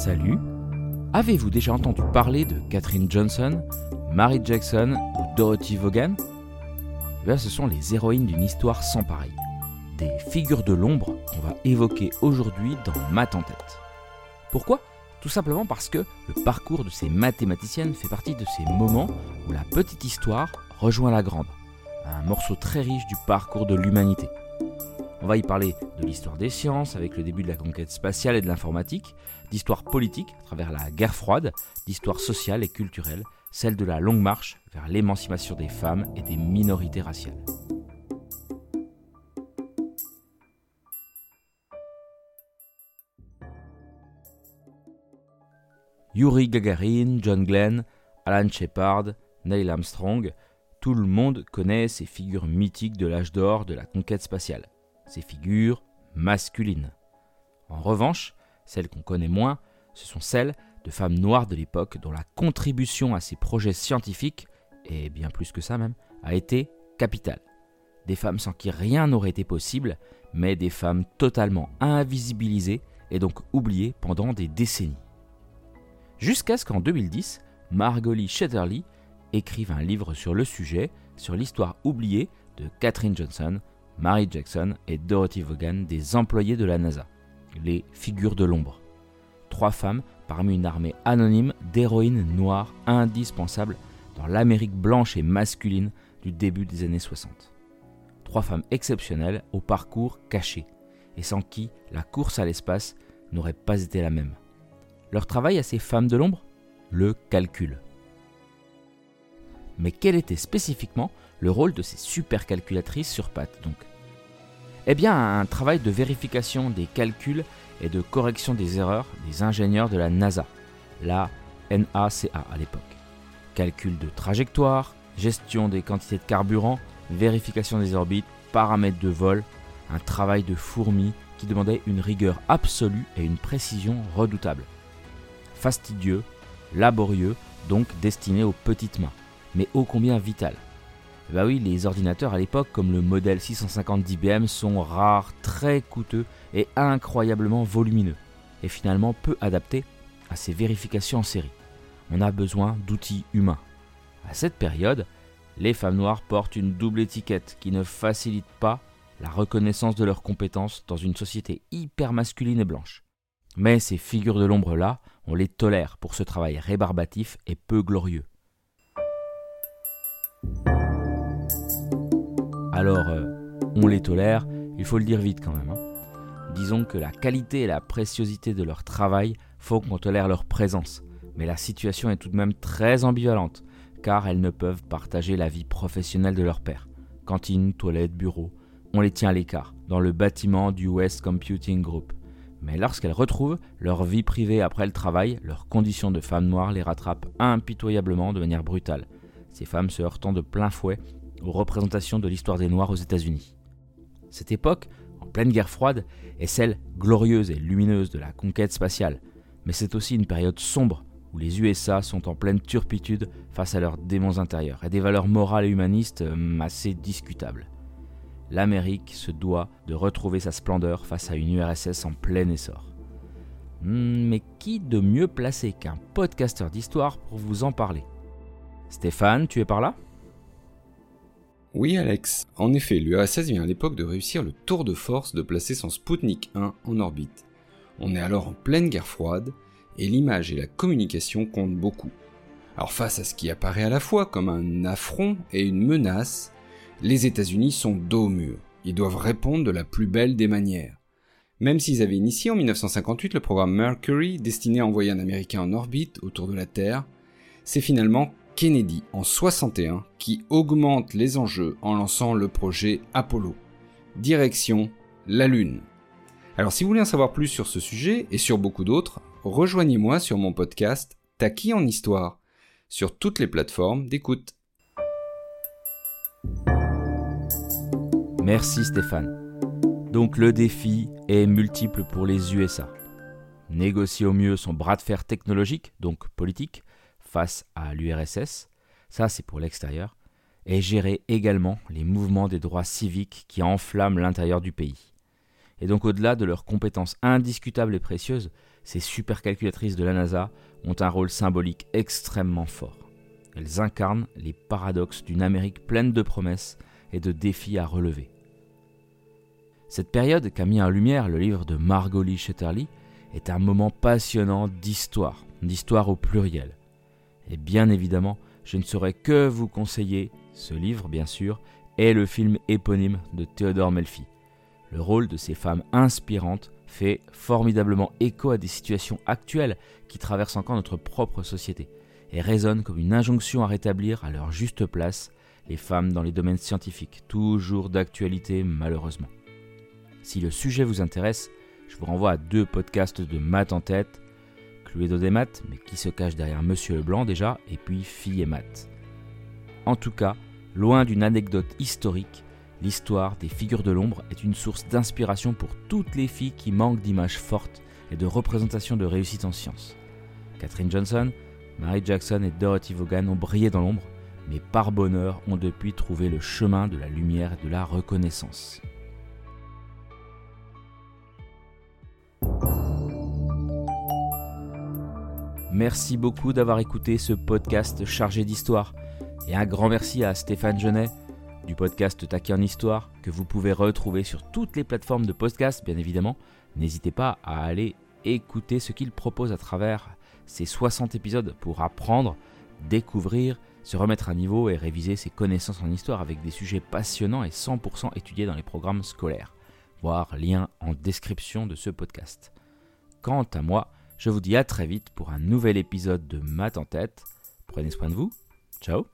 Salut Avez-vous déjà entendu parler de Katherine Johnson, Mary Jackson ou Dorothy Vaughan? Eh Ce sont les héroïnes d'une histoire sans pareil. Des figures de l'ombre qu'on va évoquer aujourd'hui dans Math en tête. Pourquoi? Tout simplement parce que le parcours de ces mathématiciennes fait partie de ces moments où la petite histoire rejoint la grande. Un morceau très riche du parcours de l'humanité. On va y parler de l'histoire des sciences avec le début de la conquête spatiale et de l'informatique, d'histoire politique à travers la guerre froide, d'histoire sociale et culturelle, celle de la longue marche vers l'émancipation des femmes et des minorités raciales. Yuri Gagarin, John Glenn, Alan Shepard, Neil Armstrong, tout le monde connaît ces figures mythiques de l'âge d'or de la conquête spatiale ces figures masculines. En revanche, celles qu'on connaît moins, ce sont celles de femmes noires de l'époque dont la contribution à ces projets scientifiques, et bien plus que ça même, a été capitale. Des femmes sans qui rien n'aurait été possible, mais des femmes totalement invisibilisées et donc oubliées pendant des décennies. Jusqu'à ce qu'en 2010, Margolie Shetterly écrive un livre sur le sujet, sur l'histoire oubliée de Katherine Johnson, Mary Jackson et Dorothy Vaughan, des employés de la NASA, les figures de l'ombre. Trois femmes parmi une armée anonyme d'héroïnes noires indispensables dans l'Amérique blanche et masculine du début des années 60. Trois femmes exceptionnelles au parcours caché et sans qui la course à l'espace n'aurait pas été la même. Leur travail à ces femmes de l'ombre? Le calcul. Mais quel était spécifiquement le rôle de ces supercalculatrices sur pattes donc? Eh bien, un travail de vérification des calculs et de correction des erreurs des ingénieurs de la NASA, la NACA à l'époque. Calcul de trajectoire, gestion des quantités de carburant, vérification des orbites, paramètres de vol, un travail de fourmi qui demandait une rigueur absolue et une précision redoutable. Fastidieux, laborieux, donc destiné aux petites mains, mais ô combien vital. Bah oui, les ordinateurs à l'époque, comme le modèle 650 d'IBM, sont rares, très coûteux et incroyablement volumineux, et finalement peu adaptés à ces vérifications en série. On a besoin d'outils humains. À cette période, les femmes noires portent une double étiquette qui ne facilite pas la reconnaissance de leurs compétences dans une société hyper masculine et blanche. Mais ces figures de l'ombre-là, on les tolère pour ce travail rébarbatif et peu glorieux. Alors, euh, on les tolère, il faut le dire vite quand même. Hein. Disons que la qualité et la préciosité de leur travail font qu'on tolère leur présence. Mais la situation est tout de même très ambivalente, car elles ne peuvent partager la vie professionnelle de leur père. Cantine, toilette, bureau, on les tient à l'écart, dans le bâtiment du West Computing Group. Mais lorsqu'elles retrouvent leur vie privée après le travail, leurs conditions de femmes noires les rattrapent impitoyablement de manière brutale. Ces femmes se heurtant de plein fouet aux représentations de l'histoire des Noirs aux États-Unis. Cette époque, en pleine guerre froide, est celle glorieuse et lumineuse de la conquête spatiale, mais c'est aussi une période sombre où les USA sont en pleine turpitude face à leurs démons intérieurs et des valeurs morales et humanistes euh, assez discutables. L'Amérique se doit de retrouver sa splendeur face à une URSS en plein essor. Hmm, mais qui de mieux placé qu'un podcasteur d'histoire pour vous en parler? Stéphane, tu es par là? Oui Alex, en effet, l'URSS vient à l'époque de réussir le tour de force de placer son Sputnik 1 en orbite. On est alors en pleine guerre froide, et l'image et la communication comptent beaucoup. Alors face à ce qui apparaît à la fois comme un affront et une menace, les États-Unis sont dos au mur. Ils doivent répondre de la plus belle des manières. Même s'ils avaient initié en 1958 le programme Mercury destiné à envoyer un Américain en orbite autour de la Terre, c'est finalement Kennedy en 61 qui augmente les enjeux en lançant le projet Apollo. Direction la Lune. Alors si vous voulez en savoir plus sur ce sujet et sur beaucoup d'autres, rejoignez-moi sur mon podcast Taki en histoire sur toutes les plateformes d'écoute. Merci Stéphane. Donc le défi est multiple pour les USA. Négocier au mieux son bras de fer technologique, donc politique, face à l'URSS, ça c'est pour l'extérieur, et gérer également les mouvements des droits civiques qui enflamment l'intérieur du pays. Et donc au-delà de leurs compétences indiscutables et précieuses, ces supercalculatrices de la NASA ont un rôle symbolique extrêmement fort. Elles incarnent les paradoxes d'une Amérique pleine de promesses et de défis à relever. Cette période qu'a mis en lumière le livre de Margot Lee Shetterly est un moment passionnant d'histoire, d'histoire au pluriel. Et bien évidemment, je ne saurais que vous conseiller ce livre, bien sûr, et le film éponyme de Théodore Melfi. Le rôle de ces femmes inspirantes fait formidablement écho à des situations actuelles qui traversent encore notre propre société et résonne comme une injonction à rétablir à leur juste place les femmes dans les domaines scientifiques, toujours d'actualité malheureusement. Si le sujet vous intéresse, je vous renvoie à deux podcasts de maths en tête, Cluedo des maths, mais qui se cache derrière Monsieur Leblanc déjà, et puis Fille et maths. En tout cas, loin d'une anecdote historique, l'histoire des figures de l'ombre est une source d'inspiration pour toutes les filles qui manquent d'images fortes et de représentations de réussite en sciences. Catherine Johnson, Mary Jackson et Dorothy Vaughan ont brillé dans l'ombre, mais par bonheur ont depuis trouvé le chemin de la lumière et de la reconnaissance. Merci beaucoup d'avoir écouté ce podcast chargé d'histoire. Et un grand merci à Stéphane Genet du podcast Taquet en Histoire que vous pouvez retrouver sur toutes les plateformes de podcast, bien évidemment. N'hésitez pas à aller écouter ce qu'il propose à travers ces 60 épisodes pour apprendre, découvrir, se remettre à niveau et réviser ses connaissances en histoire avec des sujets passionnants et 100% étudiés dans les programmes scolaires. Voir lien en description de ce podcast. Quant à moi, je vous dis à très vite pour un nouvel épisode de Math en tête. Prenez soin de vous. Ciao